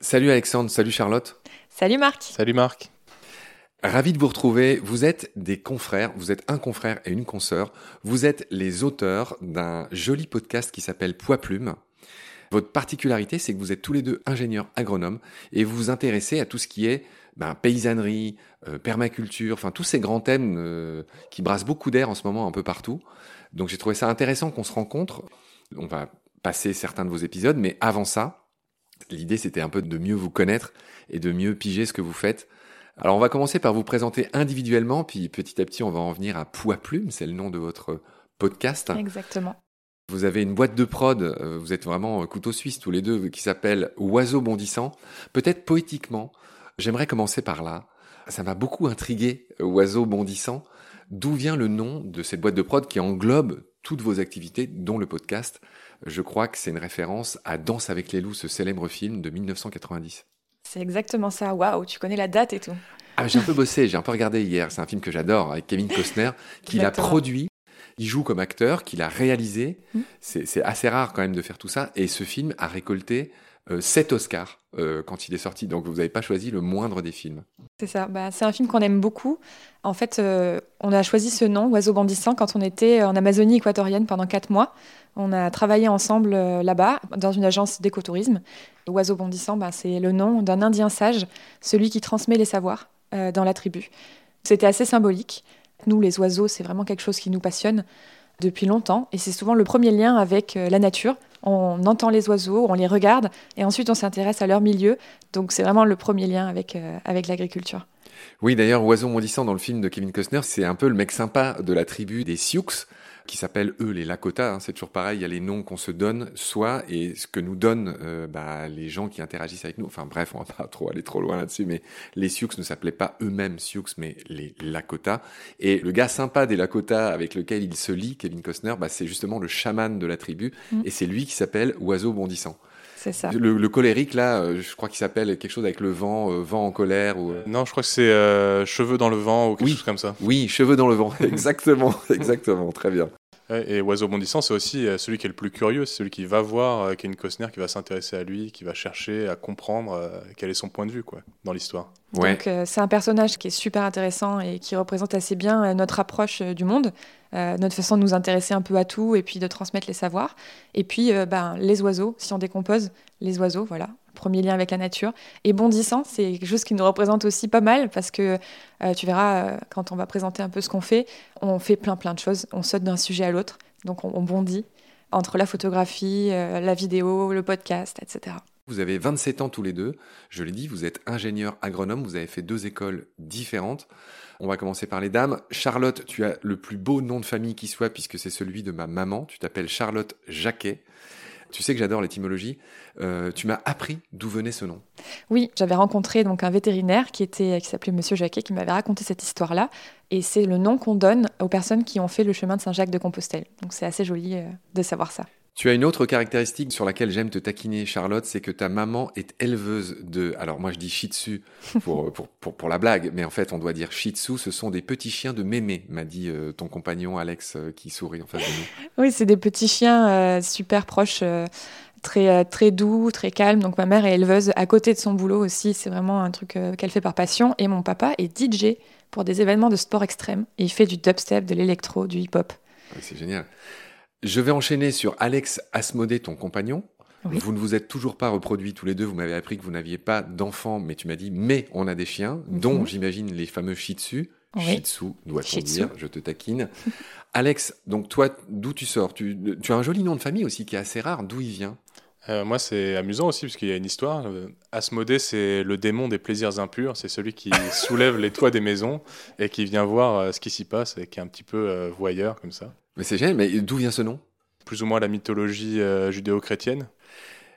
Salut Alexandre, salut Charlotte. Salut Marc. Salut Marc. Ravi de vous retrouver. Vous êtes des confrères, vous êtes un confrère et une consoeur. Vous êtes les auteurs d'un joli podcast qui s'appelle Poids Plume. Votre particularité, c'est que vous êtes tous les deux ingénieurs agronomes et vous vous intéressez à tout ce qui est ben, paysannerie, euh, permaculture, enfin tous ces grands thèmes euh, qui brassent beaucoup d'air en ce moment un peu partout. Donc j'ai trouvé ça intéressant qu'on se rencontre. On va passer certains de vos épisodes, mais avant ça, l'idée c'était un peu de mieux vous connaître et de mieux piger ce que vous faites. Alors on va commencer par vous présenter individuellement, puis petit à petit on va en venir à Poids Plume, c'est le nom de votre podcast. Exactement. Vous avez une boîte de prod, euh, vous êtes vraiment couteau suisse tous les deux, qui s'appelle Oiseau bondissant. Peut-être poétiquement, j'aimerais commencer par là. Ça m'a beaucoup intrigué, Oiseau bondissant. D'où vient le nom de cette boîte de prod qui englobe toutes vos activités, dont le podcast Je crois que c'est une référence à Danse avec les loups, ce célèbre film de 1990. C'est exactement ça. Waouh, tu connais la date et tout. Ah, j'ai un peu bossé, j'ai un peu regardé hier. C'est un film que j'adore avec Kevin Costner, qu'il a produit. Il joue comme acteur, qu'il a réalisé. Hmm. C'est assez rare quand même de faire tout ça. Et ce film a récolté 7 Oscars euh, quand il est sorti. Donc vous n'avez pas choisi le moindre des films. C'est ça. Bah, c'est un film qu'on aime beaucoup. En fait, euh, on a choisi ce nom, Oiseau bondissant, quand on était en Amazonie équatorienne pendant 4 mois. On a travaillé ensemble euh, là-bas, dans une agence d'écotourisme. Oiseau bondissant, bah, c'est le nom d'un Indien sage, celui qui transmet les savoirs euh, dans la tribu. C'était assez symbolique. Nous, les oiseaux, c'est vraiment quelque chose qui nous passionne depuis longtemps. Et c'est souvent le premier lien avec euh, la nature. On entend les oiseaux, on les regarde, et ensuite on s'intéresse à leur milieu. Donc c'est vraiment le premier lien avec, avec l'agriculture. Oui, d'ailleurs, Oiseau bondissant dans le film de Kevin Costner, c'est un peu le mec sympa de la tribu des Sioux qui s'appellent eux les Lakota. Hein, c'est toujours pareil, il y a les noms qu'on se donne soit et ce que nous donnent euh, bah, les gens qui interagissent avec nous. Enfin bref, on va pas trop aller trop loin là-dessus, mais les Sioux ne s'appelaient pas eux-mêmes Sioux, mais les Lakota. Et le gars sympa des Lakota avec lequel il se lie, Kevin Costner, bah, c'est justement le chaman de la tribu, mm. et c'est lui qui s'appelle Oiseau bondissant. C'est ça. Le, colérique, là, euh, je crois qu'il s'appelle quelque chose avec le vent, euh, vent en colère. Ou... Non, je crois que c'est cheveux dans le vent ou quelque chose comme ça. Oui, cheveux dans le vent, exactement, exactement, très bien. Et Oiseau bondissant, c'est aussi euh, celui qui est le plus curieux, c'est celui qui va voir euh, Kevin Costner, qui va s'intéresser à lui, qui va chercher à comprendre euh, quel est son point de vue quoi, dans l'histoire. Donc c'est un personnage qui est super intéressant et qui représente assez bien notre approche du monde, notre façon de nous intéresser un peu à tout et puis de transmettre les savoirs. Et puis ben, les oiseaux, si on décompose les oiseaux, voilà, premier lien avec la nature. Et bondissant, c'est quelque chose qui nous représente aussi pas mal parce que euh, tu verras, euh, quand on va présenter un peu ce qu'on fait, on fait plein plein de choses, on saute d'un sujet à l'autre, donc on, bondit entre la photographie, euh, la vidéo, le podcast, etc. Vous avez 27 ans tous les deux, je l'ai dit, vous êtes ingénieur agronome, vous avez fait deux écoles différentes. On va commencer par les dames. Charlotte, tu as le plus beau nom de famille qui soit puisque c'est celui de ma maman, tu t'appelles Charlotte Jacquet. Tu sais que j'adore l'étymologie. Euh, tu m'as appris d'où venait ce nom. Oui, j'avais rencontré donc un vétérinaire qui était qui s'appelait Monsieur Jacquet qui m'avait raconté cette histoire-là et c'est le nom qu'on donne aux personnes qui ont fait le chemin de Saint-Jacques de Compostelle. Donc c'est assez joli euh, de savoir ça. Tu as une autre caractéristique sur laquelle j'aime te taquiner, Charlotte, c'est que ta maman est éleveuse de. Alors moi je dis shih tzu pour, pour, pour, la blague, mais en fait on doit dire shih tzu, ce sont des petits chiens de mémé, m'a dit euh, ton compagnon Alex euh, qui sourit en face de nous. Oui, c'est des petits chiens euh, super proches. Très, très doux, très calme. Donc ma mère est éleveuse à côté de son boulot aussi. C'est vraiment un truc qu'elle fait par passion. Et mon papa est DJ pour des événements de sport extrême. Et il fait du dubstep, de l'électro, du hip-hop. c'est génial. Je vais enchaîner sur Alex Asmodé, ton compagnon. Vous ne vous êtes toujours pas reproduits tous les deux. Vous m'avez appris que vous n'aviez pas d'enfants, mais tu m'as dit, mais on a des chiens, mhm. dont j'imagine les fameux Shih Tzu. Shih Tzu, doit-on dire, je te taquine. Alex, donc toi, d'où tu sors? Tu, as un joli nom de famille aussi qui est assez rare. D'où il vient? Euh, moi, c'est amusant aussi, parce qu'il y a une histoire. Euh, Asmodée, c'est le démon des plaisirs impurs. C'est celui qui soulève les toits des maisons et qui vient voir euh, ce qui s'y passe et qui est un petit peu voyeur, comme ça. Mais c'est génial, mais d'où vient ce nom? Plus ou moins la mythologie euh, judéo-chrétienne.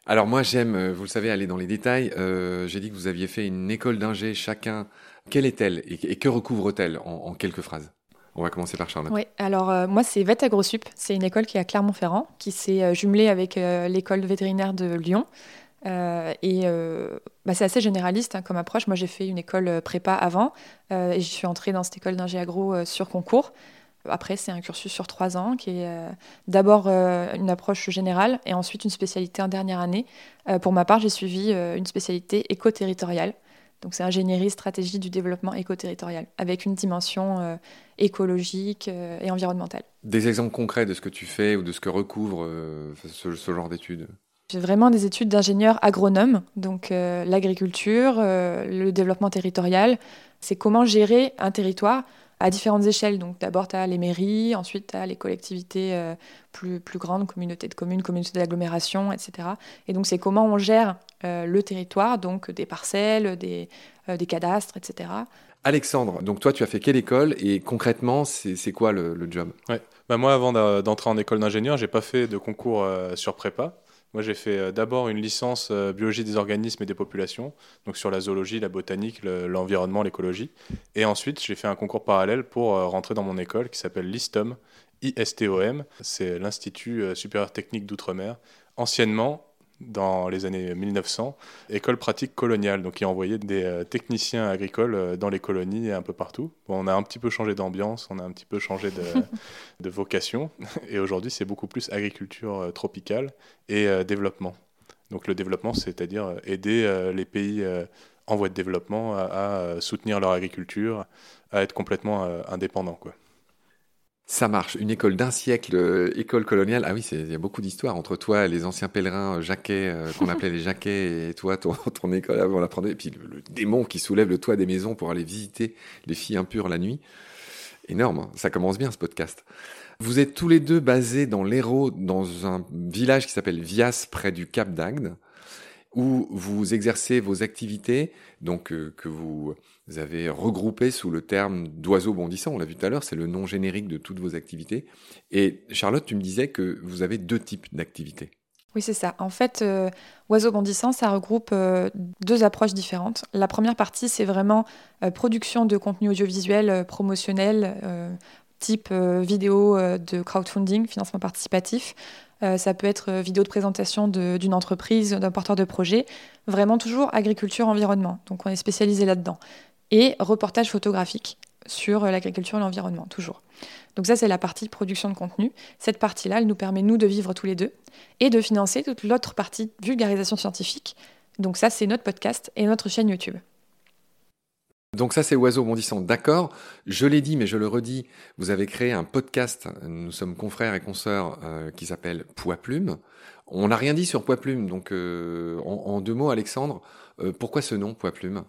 Alors moi j'aime, euh, vous le savez, aller dans les détails. Euh, j'ai dit que vous aviez fait une école d'ingé chacun. Quelle est-elle? Et, que recouvre-t-elle en, quelques phrases? On va commencer par Charlotte. Oui, alors moi c'est Vet AgroSup, c'est une école qui est à Clermont-Ferrand, qui s'est jumelée avec l'école vétérinaire de Lyon. et bah, c'est assez généraliste hein, comme approche. Moi j'ai fait une école prépa avant et je suis entrée dans cette école d'ingé agro sur concours. Après, c'est un cursus sur trois ans qui est euh, d'abord euh, une approche générale et ensuite une spécialité en dernière année. Euh, pour ma part, j'ai suivi une spécialité éco-territoriale. Donc, c'est ingénierie stratégie du développement éco-territorial avec une dimension écologique et environnementale. Des exemples concrets de ce que tu fais ou de ce que recouvre ce, ce, genre d'études? J'ai vraiment des études d'ingénieur agronome, donc l'agriculture, le développement territorial. C'est comment gérer un territoire à différentes échelles. Donc d'abord, tu as les mairies, ensuite tu as les collectivités euh, plus, plus grandes, communautés de communes, communautés d'agglomération, etc. Et donc c'est comment on gère euh, le territoire, donc des parcelles, des, euh, des cadastres, etc. Alexandre, donc toi tu as fait quelle école et concrètement c'est quoi le, le job? Ouais. bah Moi avant d'entrer en école d'ingénieur, j'ai pas fait de concours sur prépa. Moi, j'ai fait euh, d'abord une licence euh, biologie des organismes et des populations, donc sur la zoologie, la botanique, l'environnement, l'écologie. Et ensuite, j'ai fait un concours parallèle pour euh, rentrer dans mon école qui s'appelle l'ISTOM, ISTOM. C'est l'Institut supérieur technique d'outre-mer. Anciennement, dans les années 1900, école pratique coloniale, donc qui envoyait des euh, techniciens agricoles euh, dans les colonies et un peu partout. on a un petit peu changé d'ambiance, on a un petit peu changé de, de vocation, et aujourd'hui c'est beaucoup plus agriculture euh, tropicale et développement. Donc le développement, c'est-à-dire aider les pays en voie de développement à, à, soutenir leur agriculture, à être complètement indépendants. Quoi. Ça marche. Une école d'un siècle, euh, école coloniale. Ah oui, il y a beaucoup d'histoires entre toi, les anciens pèlerins euh, Jacquet, euh, qu'on appelait les Jacquets, et toi, ton, ton école avant la prendre. Et puis le, démon qui soulève le toit des maisons pour aller visiter les filles impures la nuit. Énorme. Hein. Ça commence bien ce podcast. Vous êtes tous les deux basés dans l'Hérault, dans un village qui s'appelle Vias, près du Cap d'Agde, où vous exercez vos activités, donc que vous vous avez regroupé sous le terme d'oiseau bondissant. On l'a vu tout à l'heure, c'est le nom générique de toutes vos activités. Et Charlotte, tu me disais que vous avez deux types d'activités. Oui, c'est ça. En fait, euh, Oiseau bondissant, ça regroupe euh, deux approches différentes. La première partie, c'est vraiment euh, production de contenu audiovisuel promotionnel, type vidéo de crowdfunding, financement participatif. ça peut être vidéo de présentation d'une entreprise, d'un porteur de projet. Vraiment toujours agriculture, environnement. Donc on est spécialisé là-dedans et reportage photographique sur l'agriculture et l'environnement, toujours. Donc ça, c'est la partie production de contenu. Cette partie-là, elle nous permet, nous, de vivre tous les deux et de financer toute l'autre partie vulgarisation scientifique. Donc ça, c'est notre podcast et notre chaîne YouTube. Donc ça, c'est Oiseau bondissant. D'accord. Je l'ai dit, mais je le redis. Vous avez créé un podcast. Nous sommes confrères et consoeurs euh, qui s'appelle Poids Plume. On n'a rien dit sur Poids Plume. Donc, euh, en, deux mots, Alexandre, euh, pourquoi ce nom Poids Plume?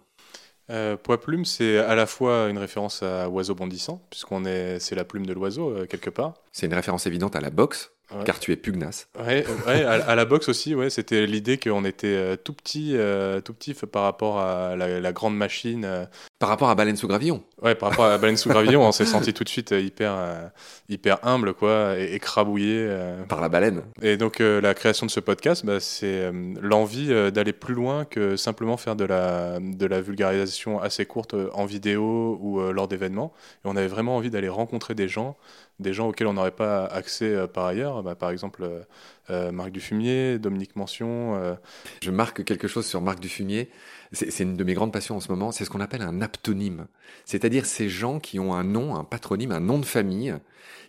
Euh, poids plume, c'est à la fois une référence à oiseau bondissant, puisqu'on est, c'est la plume de l'oiseau euh, quelque part. C'est une référence évidente à la boxe, car tu es pugnace. Ouais, à, la boxe aussi, ouais, c'était l'idée qu'on était euh, tout petit, tout petit par rapport à la, grande machine. Par rapport à Baleine sous gravillon. Ouais, par rapport à Baleine sous gravillon, on s'est senti tout de suite hyper, hyper humble, quoi, et écrabouillé. Par la baleine. Et donc la création de ce podcast, bah, c'est l'envie d'aller plus loin que simplement faire de la, de la vulgarisation assez courte en vidéo ou lors d'événements. Et on avait vraiment envie d'aller rencontrer des gens des gens auxquels on n'aurait pas accès euh, par ailleurs. Bah, par exemple, euh, euh, Marc Dufumier, Dominique Mention. Je marque quelque chose sur Marc Dufumier. C'est une de mes grandes passions en ce moment. C'est ce qu'on appelle un aptonyme. C'est-à-dire ces gens qui ont un nom, un patronyme, un nom de famille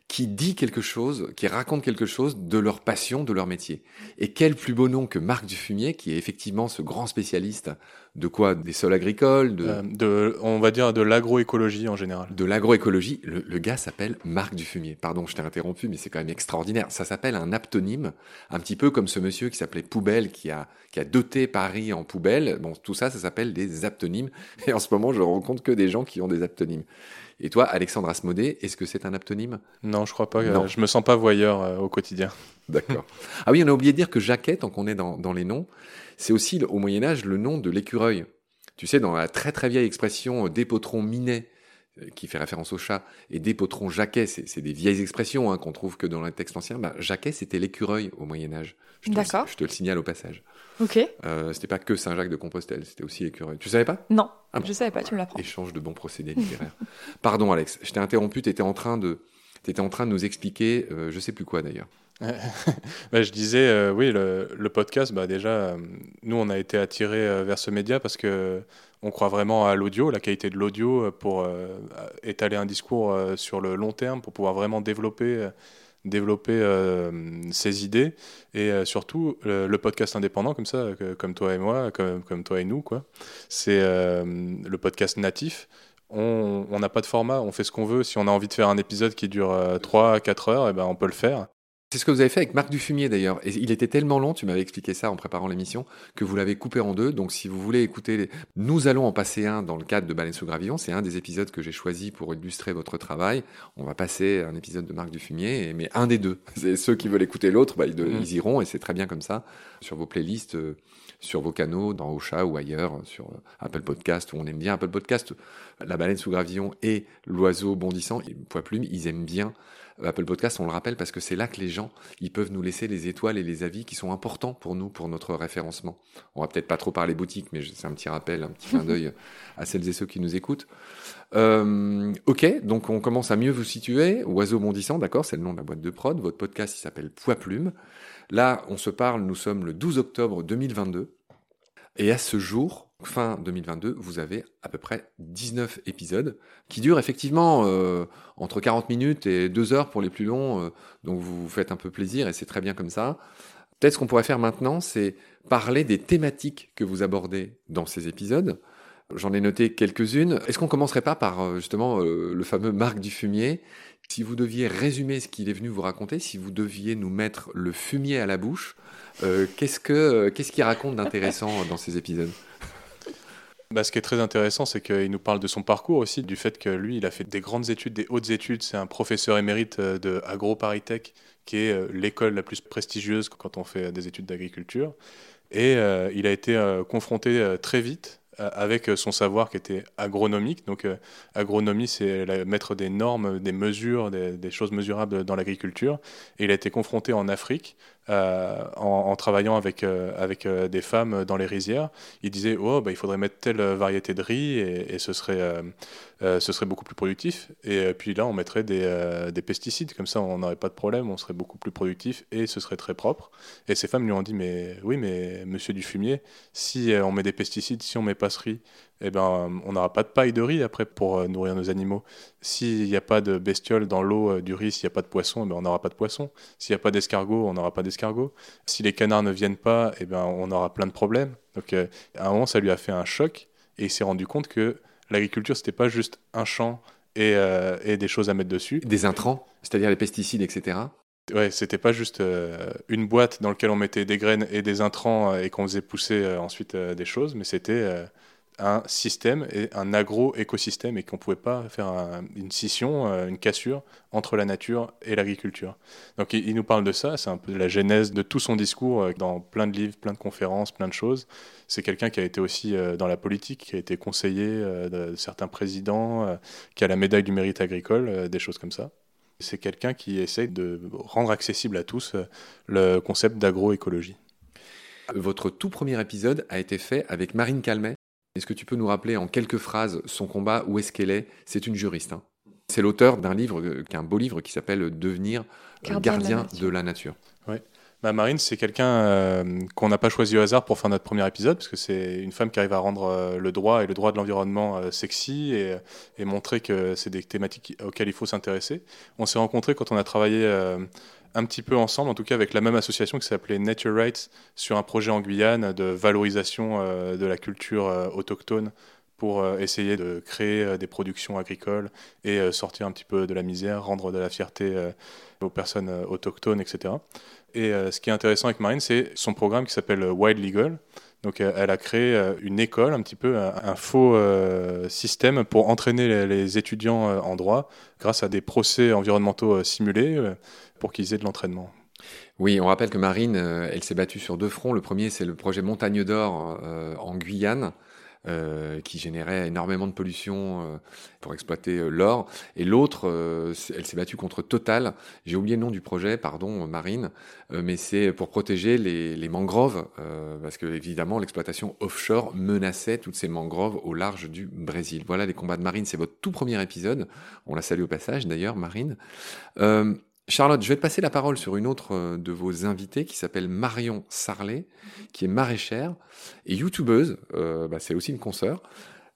qui dit quelque chose, qui raconte quelque chose de leur passion, de leur métier. Et quel plus beau nom que Marc Dufumier, qui est effectivement ce grand spécialiste de quoi? Des sols agricoles de... Euh, de... On va dire de l'agroécologie en général. De l'agroécologie. Le, le, gars s'appelle Marc Dufumier. Pardon, je t'ai interrompu, mais c'est quand même extraordinaire. Ça s'appelle un aptonyme, un petit peu comme ce monsieur qui s'appelait Poubelle, qui a, qui a doté Paris en poubelle. Bon, tout ça, ça s'appelle des aptonymes. Et en ce moment, je rencontre que des gens qui ont des aptonymes. Et toi, Alexandre Asmodée, est-ce que c'est un aptonyme? Non, je crois pas. Non. Je me sens pas voyeur euh, au quotidien. D'accord. Ah oui, on a oublié de dire que Jacquet, tant qu'on est dans, dans les noms, c'est aussi au Moyen Âge le nom de l'écureuil. Tu sais, dans la très très vieille expression euh, dépotron minet, euh, qui fait référence au chat, et dépotron jacquet, c'est des vieilles expressions hein, qu'on trouve que dans les textes anciens. Bah, jacquet, c'était l'écureuil au Moyen Âge. D'accord. Je te le signale au passage. Ok. Euh, c'était pas que Saint-Jacques de Compostelle, c'était aussi l'écureuil. Tu savais pas? Non, ah je savais pas, tu me l'apprends. Échange de bons procédés littéraires. Pardon Alex, je t'ai interrompu, tu étais en train de... T'étais en train de nous expliquer, euh, je sais plus quoi d'ailleurs. bah, je disais, oui, le, le, podcast, bah, déjà, nous, on a été attirés vers ce média parce que on croit vraiment à l'audio, la qualité de l'audio pour étaler un discours sur le long terme, pour pouvoir vraiment développer euh, ses idées et euh, surtout le, podcast indépendant comme ça, comme toi et moi, comme, comme toi et nous, quoi. C'est euh, le podcast natif. On n'a pas de format, on fait ce qu'on veut. Si on a envie de faire un épisode qui dure 3 à 4 heures, et eh ben on peut le faire. C'est ce que vous avez fait avec Marc Dufumier d'ailleurs. Et il était tellement long, tu m'avais expliqué ça en préparant l'émission, que vous l'avez coupé en deux. Donc si vous voulez écouter, nous allons en passer un dans le cadre de Baleine sous Gravillon. C'est un des épisodes que j'ai choisi pour illustrer votre travail. On va passer un épisode de Marc Dufumier, mais un des deux. C'est ceux qui veulent écouter l'autre, bah, ils, mmh. iront et c'est très bien comme ça sur vos playlists. Euh, sur vos canaux, dans Ocha ou ailleurs, sur euh, Apple Podcast, où on aime bien Apple Podcast, la baleine sous gravillon et l'oiseau bondissant, poids plume, ils aiment bien Apple Podcast, on le rappelle parce que c'est là que les gens, ils peuvent nous laisser les étoiles et les avis qui sont importants pour nous, pour notre référencement. On va peut-être pas trop parler boutique, mais c'est un petit rappel, un petit clin d'œil à celles et ceux qui nous écoutent. Euh, ok, donc on commence à mieux vous situer. Oiseau bondissant, d'accord, c'est le nom de la boîte de prod. Votre podcast, il s'appelle Poids Plume. Là, on se parle, nous sommes le 12 octobre 2022. Et à ce jour, fin 2022, vous avez à peu près 19 épisodes qui durent effectivement euh, entre 40 minutes et 2 heures pour les plus longs. Euh, donc vous vous faites un peu plaisir et c'est très bien comme ça. Peut-être ce qu'on pourrait faire maintenant, c'est parler des thématiques que vous abordez dans ces épisodes. J'en ai noté quelques-unes. Est-ce qu'on commencerait pas par euh, justement le fameux Marc du fumier Si vous deviez résumer ce qu'il est venu vous raconter, si vous deviez nous mettre le fumier à la bouche, qu'est-ce que qu'est-ce qu'il raconte d'intéressant dans ces épisodes? Bah, ce qui est très intéressant, c'est qu'il nous parle de son parcours aussi, du fait que lui, il a fait des grandes études, des hautes études. C'est un professeur émérite euh, de AgroParisTech, qui est euh, l'école la plus prestigieuse quand on fait des études d'agriculture. Et euh, il a été confronté très vite avec son savoir qui était agronomique. Donc, agronomie, c'est mettre des normes, des mesures, des, des choses mesurables dans l'agriculture. Et il a été confronté en Afrique euh, en, travaillant avec, euh, avec euh, des femmes dans les rizières. Il disait oh, bah, il faudrait mettre telle variété de riz et, ce, serait, ce serait beaucoup plus productif. Et puis là, on mettrait des, des pesticides, comme ça on n'aurait pas de problème, on serait beaucoup plus productif et ce serait très propre. Et ces femmes lui ont dit mais oui, mais monsieur du fumier, si on met des pesticides, si on met pas ce riz, eh ben, on n'aura pas de paille de riz après pour euh, nourrir nos animaux. S'il n'y a pas de bestioles dans l'eau euh, du riz, s'il n'y a pas de poisson, eh ben, on n'aura pas de poisson. S'il n'y a pas d'escargot, on n'aura pas d'escargot. Si les canards ne viennent pas, eh ben, on aura plein de problèmes. Donc euh, à un moment, ça lui a fait un choc et il s'est rendu compte que l'agriculture, c'était pas juste un champ et, des choses à mettre dessus. Des intrants, c'est-à-dire les pesticides, etc. Ouais, c'était pas juste une boîte dans laquelle on mettait des graines et des intrants et qu'on faisait pousser ensuite des choses, mais c'était un système et un agro-écosystème et qu'on ne pouvait pas faire une scission, euh, une cassure entre la nature et l'agriculture. Donc il, nous parle de ça, c'est un peu la genèse de tout son discours euh, dans plein de livres, plein de conférences, plein de choses. C'est quelqu'un qui a été aussi euh, dans la politique, qui a été conseiller de certains présidents, qui a la médaille du mérite agricole, des choses comme ça. C'est quelqu'un qui essaie de rendre accessible à tous le concept d'agroécologie. Votre tout premier épisode a été fait avec Marine Calmet, est-ce que tu peux nous rappeler en quelques phrases son combat, où est-ce qu'elle est? C'est une juriste. Hein. C'est l'auteur d'un livre, euh, qui est un beau livre qui s'appelle Devenir gardien, de la nature. Oui. Bah, Marine, c'est quelqu'un euh, qu'on n'a pas choisi au hasard pour faire notre premier épisode, parce que c'est une femme qui arrive à rendre euh, le droit et le droit de l'environnement sexy et, et, montrer que c'est des thématiques auxquelles il faut s'intéresser. On s'est rencontrés quand on a travaillé un petit peu ensemble, en tout cas avec la même association qui s'appelait Nature Rights, sur un projet en Guyane de valorisation euh, de la culture euh, autochtone pour euh, essayer de créer des productions agricoles et sortir un petit peu de la misère, rendre de la fierté aux personnes autochtones, etc. Et ce qui est intéressant avec Marine, c'est son programme qui s'appelle Wild Legal. Donc elle a créé une école, un petit peu un, faux système pour entraîner les étudiants en droit grâce à des procès environnementaux simulés pour qu'ils aient de l'entraînement. Oui, on rappelle que Marine, euh, elle s'est battue sur deux fronts. Le premier, c'est le projet Montagne d'Or euh, en Guyane, euh, qui générait énormément de pollution pour exploiter l'or. Et l'autre, elle s'est battue contre Total. J'ai oublié le nom du projet, pardon, Marine, mais c'est pour protéger les, les mangroves, parce que évidemment l'exploitation offshore menaçait toutes ces mangroves au large du Brésil. Voilà les combats de Marine. C'est votre tout premier épisode. On la salue au passage, d'ailleurs, Marine. Charlotte, je vais te passer la parole sur une autre euh, de vos invités qui s'appelle Marion Sarlet, qui est maraîchère et youtubeuse. Euh, bah, c'est aussi une consoeur.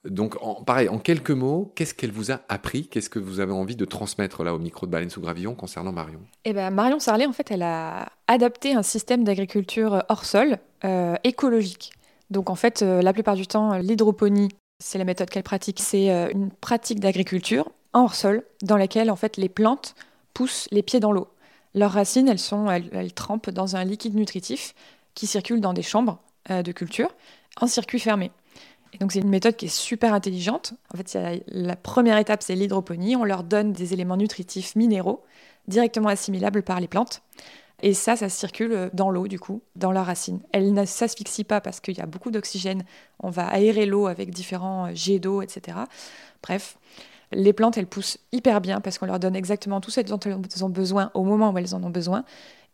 Donc, en, pareil, en quelques mots, qu'est-ce qu'elle vous a appris? Qu'est-ce que vous avez envie de transmettre là au micro de Baleine sous Gravillon concernant Marion? Eh ben, Marion Sarlet, en fait, elle a adapté un système d'agriculture hors sol euh, écologique. Donc, en fait, euh, la plupart du temps, l'hydroponie, c'est la méthode qu'elle pratique. C'est euh, une pratique d'agriculture hors sol dans laquelle, en fait, les plantes poussent les pieds dans l'eau. Leurs racines, elles, sont, elles, trempent dans un liquide nutritif qui circule dans des chambres euh, de culture en circuit fermé. Et donc c'est une méthode qui est super intelligente. En fait, il y a- la première étape, c'est l'hydroponie. On leur donne des éléments nutritifs minéraux directement assimilables par les plantes. Et ça, ça circule dans l'eau, du coup, dans leurs racines. Elles ne s'asphyxient pas parce qu'il y a beaucoup d'oxygène. On va aérer l'eau avec différents euh, jets d'eau, etc. Bref, les plantes, elles poussent hyper bien parce qu'on leur donne exactement tout ce dont elles ont besoin au moment où elles en ont besoin.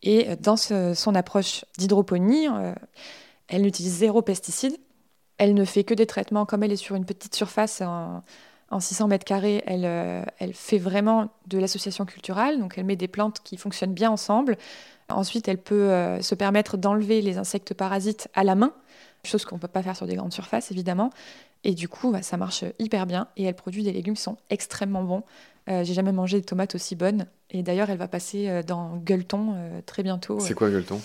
Et euh, dans son approche d'hydroponie, euh, elle n'utilise zéro pesticide. Elle ne fait que des traitements, comme elle est sur une petite surface en, en 600 mètres carrés, elle, euh, elle fait vraiment de l'association culturelle, donc elle met des plantes qui fonctionnent bien ensemble. Ensuite, elle peut euh, se permettre d'enlever les insectes parasites à la main, chose qu'on ne peut pas faire sur des grandes surfaces, évidemment. Et du coup, bah, ça marche hyper bien et elle produit des légumes qui sont extrêmement bons. Euh, J'ai jamais mangé de tomates aussi bonnes. Et d'ailleurs, elle va passer euh, dans Gueuleton euh, très bientôt. C'est quoi Gueuleton?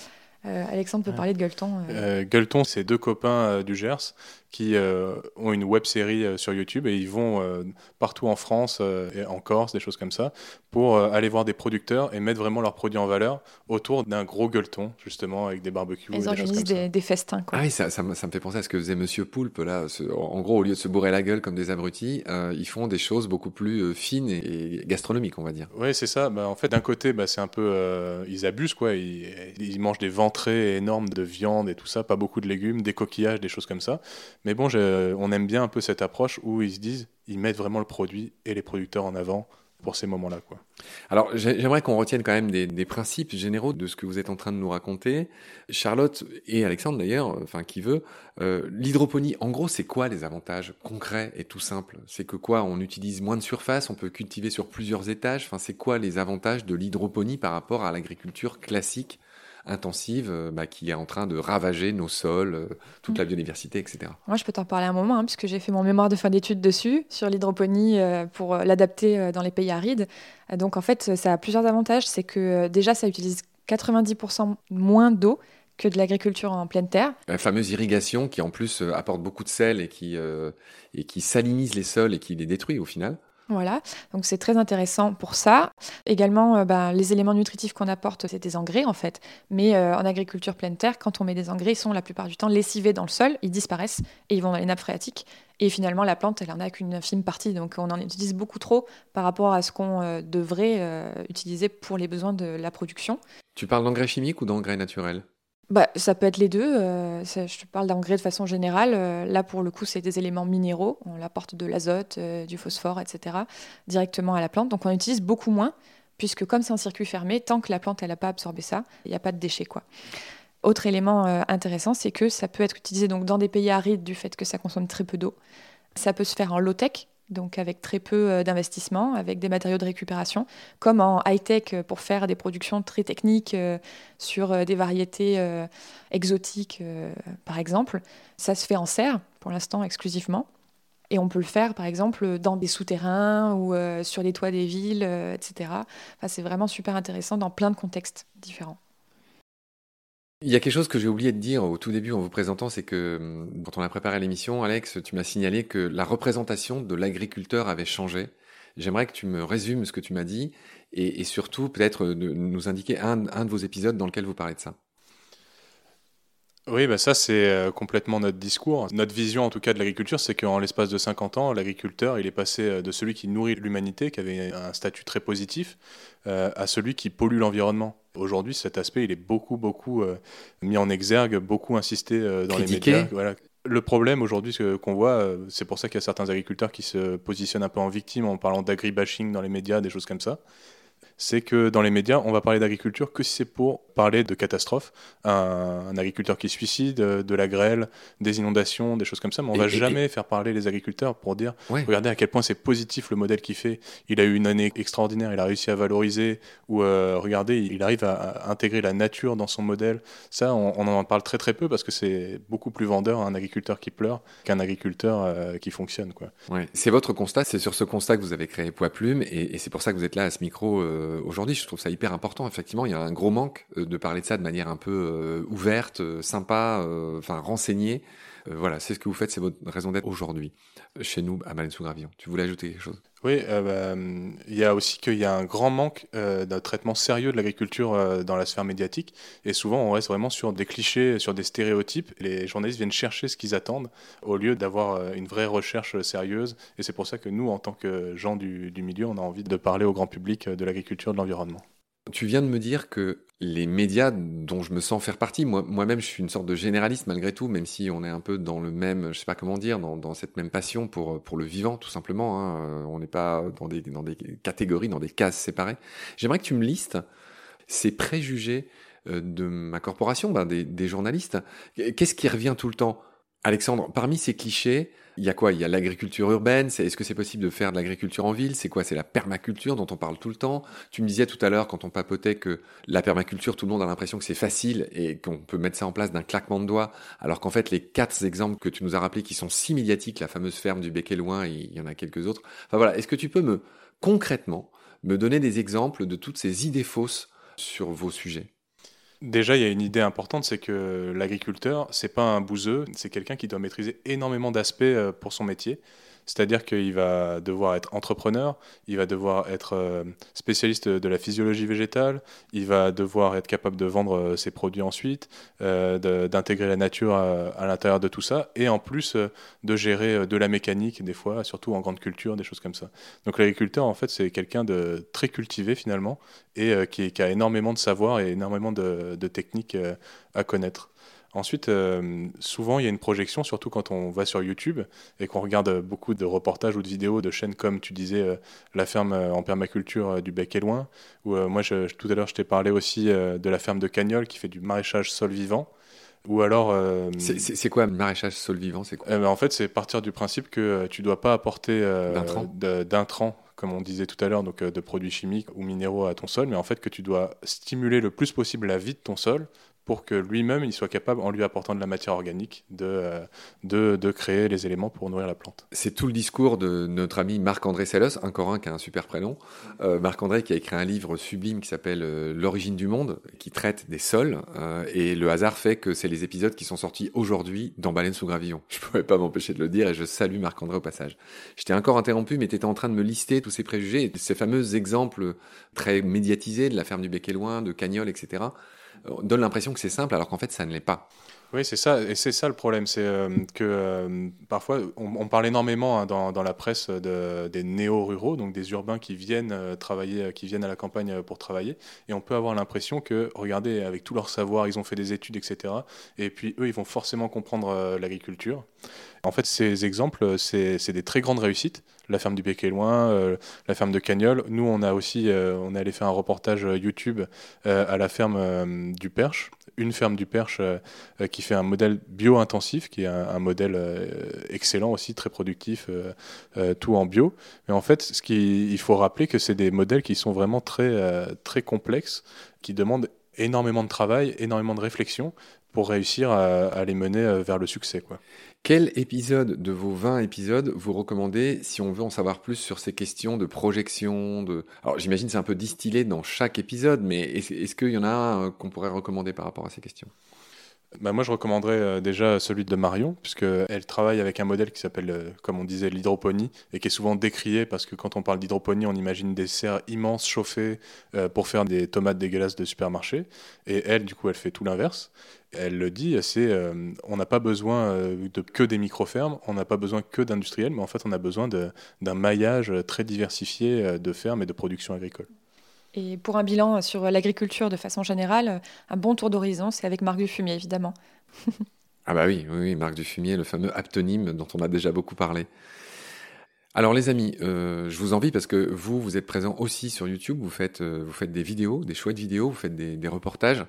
Euh, Alexandre peut Ouais. parler de Gueuleton. euh. Euh, Gueuleton, c'est deux copains euh, du Gers qui euh, ont une web série euh, sur YouTube et ils vont euh, partout en France euh, et en Corse, des choses comme ça, pour euh, aller voir des producteurs et mettre vraiment leurs produits en valeur autour d'un gros gueuleton, justement, avec des barbecues. et Ils des choses organisent comme ça. des, des festins. Quoi. Ah oui, ça, ça, me, ça me fait penser à ce que faisait Monsieur Poulpe là. Ce- en gros, au lieu de se bourrer la gueule comme des abrutis, euh, ils font des choses beaucoup plus euh, fines et, et gastronomiques, on va dire. Oui, c'est ça. Bah, en fait, d'un côté, bah, c'est un peu. euh, ils abusent, quoi. Ils, ils mangent des ventrées énormes de viande et tout ça, pas beaucoup de légumes, des coquillages, des choses comme ça. Mais bon, on aime bien un peu cette approche où ils se disent, ils mettent vraiment le produit et les producteurs en avant pour ces moments-là, quoi. Alors, j'ai- j'aimerais qu'on retienne quand même des, principes généraux de ce que vous êtes en train de nous raconter. Charlotte et Alexandre d'ailleurs, enfin qui veut, euh, l'hydroponie, en gros, c'est quoi les avantages concrets et tout simples? C'est que quoi? On utilise moins de surface, on peut cultiver sur plusieurs étages? Enfin, c'est quoi les avantages de l'hydroponie par rapport à l'agriculture classique intensive euh, bah, qui est en train de ravager nos sols, euh, toute la biodiversité, etc. Moi, je peux t'en parler un moment, hein, puisque j'ai fait mon mémoire de fin d'études dessus, sur l'hydroponie, euh, pour l'adapter dans les pays arides. Donc, en fait, ça a plusieurs avantages. C'est que déjà, ça utilise 90% moins d'eau que de l'agriculture en pleine terre. La fameuse irrigation qui en plus apporte beaucoup de sel et qui, euh, et qui salinise les sols et qui les détruit au final. Voilà, donc c'est très intéressant pour ça. Également, euh, ben, les éléments nutritifs qu'on apporte, c'est des engrais en fait. Mais euh, en agriculture pleine terre, quand on met des engrais, ils sont la plupart du temps lessivés dans le sol, ils disparaissent et ils vont dans les nappes phréatiques. Et finalement, la plante, elle en a qu'une infime partie. Donc on en utilise beaucoup trop par rapport à ce qu'on euh, devrait utiliser pour les besoins de la production. Tu parles d'engrais chimiques ou d'engrais naturels? Bah, ça peut être les deux. euh, je te parle d'engrais de façon générale. euh, là, pour le coup, c'est des éléments minéraux. On apporte de l'azote, euh, du phosphore, etc. directement à la plante. Donc, on utilise beaucoup moins, puisque comme c'est un circuit fermé, tant que la plante n'a pas absorbé ça, il n'y a pas de déchets. Quoi. Autre élément intéressant, c'est que ça peut être utilisé donc, dans des pays arides du fait que ça consomme très peu d'eau. Ça peut se faire en low-tech, donc avec très peu euh, d'investissement, avec des matériaux de récupération, comme en high-tech euh, pour faire des productions très techniques euh, sur des variétés exotiques, par exemple. Ça se fait en serre, pour l'instant exclusivement. Et on peut le faire, par exemple, dans des souterrains ou sur les toits des villes, etc. Enfin, c'est vraiment super intéressant dans plein de contextes différents. Il y a quelque chose que j'ai oublié de dire au tout début en vous présentant, c'est que hum, quand on a préparé l'émission, Alex, tu m'as signalé que la représentation de l'agriculteur avait changé. J'aimerais que tu me résumes ce que tu m'as dit et, surtout peut-être de nous indiquer un, de vos épisodes dans lequel vous parlez de ça. Oui, bah ça c'est euh, complètement notre discours. Notre vision en tout cas de l'agriculture, c'est qu'en l'espace de 50 ans, l'agriculteur, il est passé euh, de celui qui nourrit l'humanité, qui avait un statut très positif, euh, à celui qui pollue l'environnement. Aujourd'hui, cet aspect, il est beaucoup, beaucoup euh, mis en exergue, beaucoup insisté euh, dans Critiqué. les médias. Voilà. Le problème aujourd'hui qu'on voit, euh, c'est pour ça qu'il y a certains agriculteurs qui se positionnent un peu en victime en parlant d'agribashing dans les médias, des choses comme ça. C'est que dans les médias, on va parler d'agriculture que si c'est pour parler de catastrophes, un, agriculteur qui suicide, de la grêle, des inondations, des choses comme ça, mais on ne va jamais faire parler les agriculteurs pour dire, regardez à quel point c'est positif le modèle qu'il fait, il a eu une année extraordinaire, il a réussi à valoriser, ou euh, regardez, il arrive à, intégrer la nature dans son modèle. Ça, on, en parle très très peu parce que c'est beaucoup plus vendeur un agriculteur qui pleure qu'un agriculteur euh, qui fonctionne. Quoi. Ouais. C'est votre constat, c'est sur ce constat que vous avez créé Poids Plume, et, c'est pour ça que vous êtes là à ce micro euh, aujourd'hui. Je trouve ça hyper important. Effectivement, il y a un gros manque de parler de ça de manière un peu ouverte, sympa, enfin renseignée. voilà, c'est ce que vous faites, c'est votre raison d'être aujourd'hui chez nous à Baleine sous Gravillon. Tu voulais ajouter quelque chose? Oui, euh, bah, il y a aussi qu'il y a un grand manque euh, d'un traitement sérieux de l'agriculture euh, dans la sphère médiatique. Et souvent, on reste vraiment sur des clichés, sur des stéréotypes. les journalistes viennent chercher ce qu'ils attendent au lieu d'avoir une vraie recherche sérieuse. Et c'est pour ça que nous, en tant que gens du, du milieu, on a envie de parler au grand public de l'agriculture, de l'environnement. Tu viens de me dire que les médias dont je me sens faire partie, moi-même je suis une sorte de généraliste malgré tout, même si on est un peu dans le même, je sais pas comment dire, dans, cette même passion pour, le vivant tout simplement. Hein. On n'est pas dans des, catégories, dans des cases séparées. J'aimerais que tu me listes ces préjugés euh, de ma corporation, ben des journalistes. Qu'est-ce qui revient tout le temps? Alexandre, parmi ces clichés, il y a quoi? Il y a l'agriculture urbaine. Est-ce que c'est possible de faire de l'agriculture en ville? C'est quoi? C'est la permaculture dont on parle tout le temps? Tu me disais tout à l'heure, quand on papotait, que la permaculture, tout le monde a l'impression que c'est facile et qu'on peut mettre ça en place d'un claquement de doigts, alors qu'en fait, les quatre exemples que tu nous as rappelés, qui sont si médiatiques, la fameuse ferme du Bec et Loin, il y en a quelques autres. Enfin voilà, est-ce que tu peux me concrètement me donner des exemples de toutes ces idées fausses sur vos sujets? Déjà, il y a une idée importante, c'est que l'agriculteur, c'est pas un bouseux, c'est quelqu'un qui doit maîtriser énormément d'aspects euh, pour son métier. C'est-à-dire qu'il va devoir être entrepreneur, il va devoir être euh, spécialiste de la physiologie végétale, il va devoir être capable de vendre euh, ses produits ensuite, euh, d'intégrer la nature à, l'intérieur de tout ça, et en plus de gérer de la mécanique des fois, surtout en grande culture, des choses comme ça. Donc l'agriculteur, en fait, c'est quelqu'un de très cultivé finalement, et qui, a énormément de savoir et énormément de techniques à connaître. Ensuite, euh, souvent, il y a une projection, surtout quand on va sur YouTube et qu'on regarde beaucoup de reportages ou de vidéos de chaînes comme tu disais, euh, La ferme euh, en permaculture du Bec et Loin, ou moi, tout à l'heure, je t'ai parlé aussi de la ferme de Cagnol qui fait du maraîchage sol vivant. Ou alors. c'est quoi maraîchage sol vivant C'est quoi? Eh ben, En fait, c'est partir du principe que tu ne dois pas apporter d'intrants comme on disait tout à l'heure, donc de produits chimiques ou minéraux à ton sol, mais en fait que tu dois stimuler le plus possible la vie de ton sol pour que lui-même il soit capable, en lui apportant de la matière organique, de, euh, de, de, créer les éléments pour nourrir la plante. C'est tout le discours de notre ami Marc-André Sellos, un qui a un super prénom. Euh, Marc-André qui a écrit un livre sublime qui s'appelle euh, L'origine du monde, qui traite des sols. et le hasard fait que c'est les épisodes qui sont sortis aujourd'hui dans Baleine sous Gravillon. Je ne pouvais pas m'empêcher de le dire et je salue Marc-André au passage. Je t'ai encore interrompu, mais tu étais en train de me lister tous ces préjugés, ces fameux exemples très médiatisés de la ferme du Bec et Loin, de Cagnol, etc donne l'impression que c'est simple alors qu'en fait ça ne l'est pas. Oui, c'est ça, et c'est ça le problème, c'est euh, que euh, parfois on, parle énormément hein, dans, la presse de, des néo-ruraux, donc des urbains qui viennent euh, travailler, qui viennent à la campagne pour travailler, et on peut avoir l'impression que, regardez, avec tout leur savoir, ils ont fait des études, etc., et puis eux, ils vont forcément comprendre l'agriculture. En fait, ces exemples, c'est des très grandes réussites. La ferme du Bec loin, la ferme de Cagnol. Nous, on a aussi, on est allé faire un reportage YouTube à la ferme du Perche, une ferme du Perche qui qui fait un modèle bio-intensif, qui est un, modèle euh, excellent aussi, très productif, euh, euh, tout en bio. Mais en fait, ce il faut rappeler que c'est des modèles qui sont vraiment très, très complexes, qui demandent énormément de travail, énormément de réflexion pour réussir à, les mener vers le succès. Quel épisode de vos 20 épisodes vous recommandez si on veut en savoir plus sur ces questions de projection de... Alors j'imagine c'est un peu distillé dans chaque épisode, mais est-ce qu'il y en a un qu'on pourrait recommander par rapport à ces questions? Bah moi, je recommanderais euh, déjà celui de Marion, puisqu'elle travaille avec un modèle qui s'appelle, euh, comme on disait, l'hydroponie, et qui est souvent décrié parce que quand on parle d'hydroponie, on imagine des serres immenses chauffées euh, pour faire des tomates dégueulasses de supermarché. Et elle, du coup, elle fait tout l'inverse. Elle le dit, c'est on n'a pas besoin que des micro-fermes, on n'a pas besoin que d'industriels, mais en fait, on a besoin d'un maillage très diversifié de fermes et de production agricole. Et pour un bilan sur l'agriculture de façon générale, un bon tour d'horizon, c'est avec Marc Dufumier, évidemment. ah bah oui, oui, Marc Dufumier, le fameux aptonyme dont on a déjà beaucoup parlé. Alors les amis, euh, je vous envie parce que vous, vous êtes présents aussi sur YouTube, vous faites, euh, des vidéos, des chouettes vidéos, vous faites des reportages.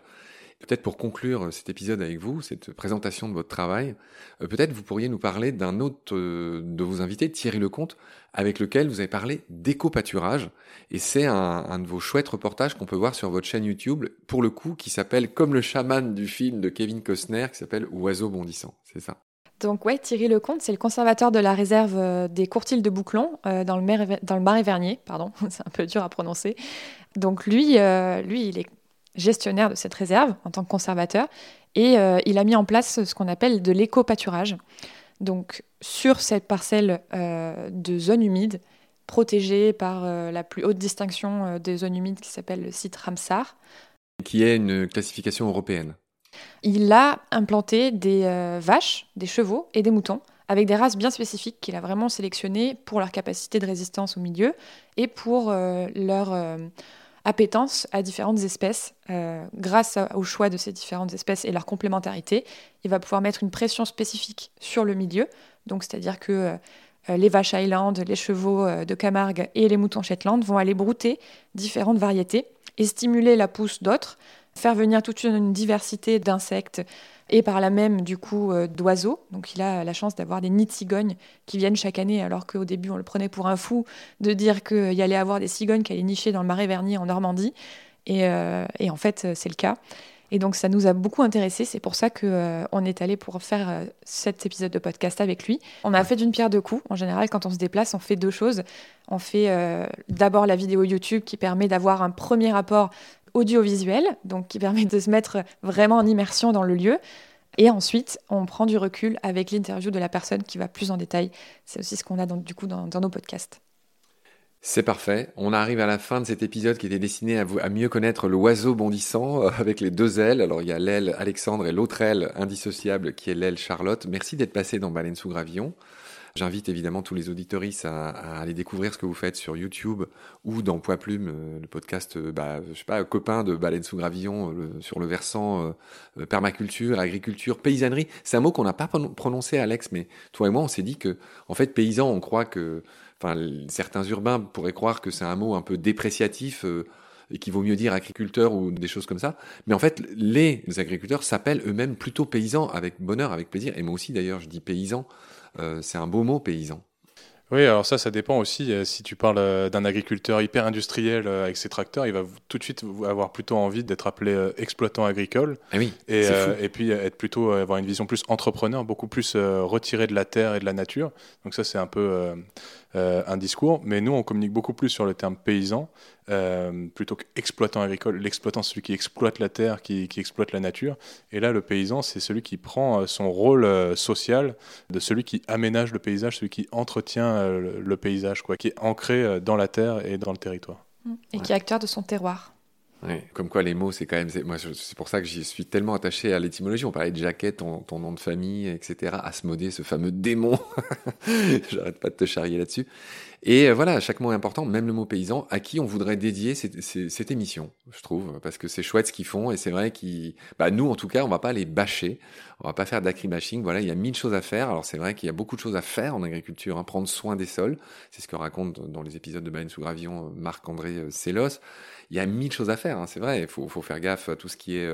Peut-être pour conclure cet épisode avec vous, cette présentation de votre travail, euh, peut-être vous pourriez nous parler d'un autre euh, de vos invités, Thierry Lecomte, avec lequel vous avez parlé d'éco-pâturage. Et c'est un, de vos chouettes reportages qu'on peut voir sur votre chaîne YouTube, pour le coup, qui s'appelle comme le chaman du film de Kevin Costner, qui s'appelle Oiseau bondissant. C'est ça donc ouais, Thierry Lecomte, c'est le conservateur de la réserve euh, des Courtils de Bouclon euh, dans, le dans le Marais-Vernier, pardon, c'est un peu dur à prononcer. Donc lui, euh, lui, il est gestionnaire de cette réserve en tant que conservateur et il a mis en place ce qu'on appelle de l'éco-pâturage. Donc sur cette parcelle de zone humide, protégée par la plus haute distinction des zones humides qui s'appelle le site Ramsar. Qui est une classification européenne. Il a implanté des euh, vaches, des chevaux et des moutons avec des races bien spécifiques qu'il a vraiment sélectionnées pour leur capacité de résistance au milieu et pour euh, leur euh, appétence à différentes espèces. grâce au choix de ces différentes espèces et leur complémentarité, il va pouvoir mettre une pression spécifique sur le milieu. Donc, c'est-à-dire que les vaches Highland, les chevaux de Camargue et les moutons Shetland vont aller brouter différentes variétés et stimuler la pousse d'autres faire venir toute une diversité d'insectes et par là même du coup euh, d'oiseaux. Donc il a la chance d'avoir des nids de cigognes qui viennent chaque année, alors qu'au début on le prenait pour un fou de dire qu'il y allait avoir des cigognes qui allaient nicher dans le marais Vernier en Normandie. Et, euh, en fait c'est le cas. Et donc ça nous a beaucoup intéressés. C'est pour ça qu'on euh, est allé pour faire cet épisode de podcast avec lui. On a fait d'une pierre deux coups. En général, quand on se déplace, on fait deux choses. On fait d'abord la vidéo YouTube qui permet d'avoir un premier rapport audiovisuel, donc qui permet de se mettre vraiment en immersion dans le lieu. Et ensuite, on prend du recul avec l'interview de la personne qui va plus en détail. C'est aussi ce qu'on a du coup dans, nos podcasts. C'est parfait. On arrive à la fin de cet épisode qui était destiné à, vous, à mieux connaître l'oiseau bondissant euh, avec les deux ailes. Alors il y a l'aile Alexandre et l'autre aile indissociable qui est l'aile Charlotte. Merci d'être passé dans Baleine sous Gravillon. J'invite évidemment tous les auditoristes à, aller découvrir ce que vous faites sur YouTube ou dans Poids Plume, euh, le podcast, euh, bah, je sais pas, copain de Baleine sous Gravillon euh, sur le versant permaculture, agriculture, paysannerie. C'est un mot qu'on n'a pas prononcé, Alex, mais toi et moi, on s'est dit que, en fait, paysan, on croit que, enfin, certains urbains pourraient croire que c'est un mot un peu dépréciatif. et qu'il vaut mieux dire agriculteur ou des choses comme ça. Mais en fait, les agriculteurs s'appellent eux-mêmes plutôt paysans avec bonheur, avec plaisir. Et moi aussi, d'ailleurs, je dis paysan euh, c'est un beau mot, paysan. Oui, alors ça, ça dépend aussi. Euh, si tu parles euh, d'un agriculteur hyper industriel avec ses tracteurs, il va tout de suite avoir plutôt envie d'être appelé exploitant agricole. Ah oui, et, et, puis être plutôt avoir une vision plus entrepreneur, beaucoup plus retiré de la terre et de la nature. Donc ça, c'est un peu euh, un discours, mais nous, on communique beaucoup plus sur le terme paysan, euh, plutôt qu'exploitant agricole. L'exploitant, c'est celui qui exploite la terre, qui, exploite la nature. Et là, le paysan, c'est celui qui prend euh, son rôle social de celui qui aménage le paysage, celui qui entretient le, paysage, quoi, qui est ancré dans la terre et dans le territoire. Et qui est acteur de son terroir. Comme quoi les mots, c'est quand même. Moi, c'est pour ça que j'y suis tellement attaché à l'étymologie. On parlait de jaquette, ton, nom de famille, etc. Asmodée, ce fameux démon. J'arrête pas de te charrier là-dessus. Et euh, voilà, chaque mot est important, même le mot paysan, à qui on voudrait dédier cette, émission, je trouve, parce que c'est chouette ce qu'ils font, et c'est vrai qu'ils, bah, nous en tout cas, on va pas les bâcher, on va pas faire d'acribashing, voilà, il y a mille choses à faire, alors c'est vrai qu'il y a beaucoup de choses à faire en agriculture, hein, prendre soin des sols, c'est ce que raconte dans les épisodes de Baleine sous Gravillon euh, Marc-André euh, Sélos, il y a mille choses à faire, hein, c'est vrai, il faut, faire gaffe à tout ce qui est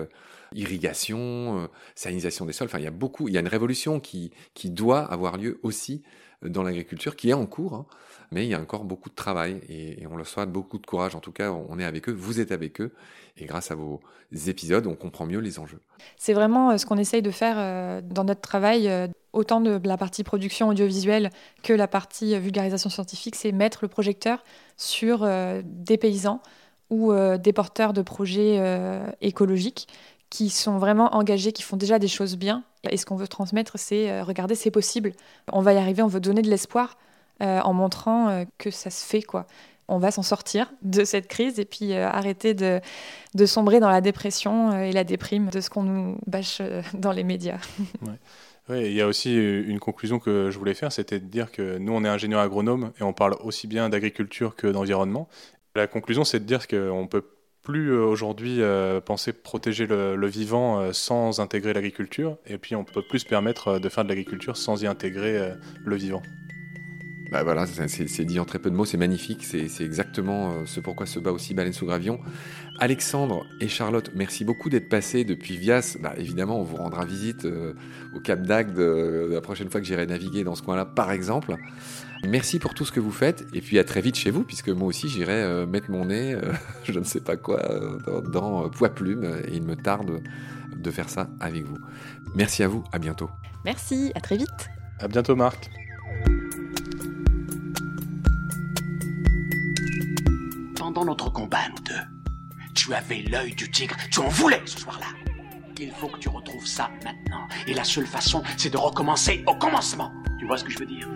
irrigation, sanitisation des sols, enfin il y a beaucoup, il y a une révolution qui, qui doit avoir lieu aussi dans l'agriculture, qui est en cours, hein mais il y a encore beaucoup de travail et, on leur souhaite beaucoup de courage. En tout cas, on est avec eux, vous êtes avec eux, et grâce à vos épisodes, on comprend mieux les enjeux. C'est vraiment euh, ce qu'on essaye de faire euh, dans notre travail, euh, autant de la partie production audiovisuelle que la partie vulgarisation scientifique, c'est mettre le projecteur sur des paysans ou des porteurs de projets écologiques qui sont vraiment engagés, qui font déjà des choses bien. Et ce qu'on veut transmettre, c'est regardez, c'est possible. On va y arriver, on veut donner de l'espoir. Euh, en montrant euh, que ça se fait, quoi. On va s'en sortir de cette crise et puis euh, arrêter de, sombrer dans la dépression et la déprime de ce qu'on nous bâche dans les médias. Ouais. il y a aussi une conclusion que je voulais faire, c'était de dire que nous, on est ingénieurs agronomes et on parle aussi bien d'agriculture que d'environnement. La conclusion, c'est de dire qu'on peut plus aujourd'hui penser protéger le, vivant sans intégrer l'agriculture, et puis on peut plus se permettre de faire de l'agriculture sans y intégrer le vivant. Bah voilà, c'est dit en très peu de mots, c'est magnifique, c'est exactement euh, ce pourquoi se bat aussi Baleine sous Gravion. Alexandre et Charlotte, merci beaucoup d'être passés depuis Vias. Bah, évidemment, on vous rendra visite euh, au Cap d'Agde euh, la prochaine fois que j'irai naviguer dans ce coin-là, par exemple. Merci pour tout ce que vous faites, et puis à très vite chez vous, puisque moi aussi j'irai mettre mon nez, je ne sais pas quoi, dans, dans Poids Plume, et il me tarde de faire ça avec vous. Merci à vous, à bientôt. Merci, à très vite. À bientôt Marc. Pendant notre combat, nous deux, tu avais l'œil du tigre, tu en voulais ce soir-là. Il faut que tu retrouves ça maintenant. Et la seule façon, c'est de recommencer au commencement. Tu vois ce que je veux dire?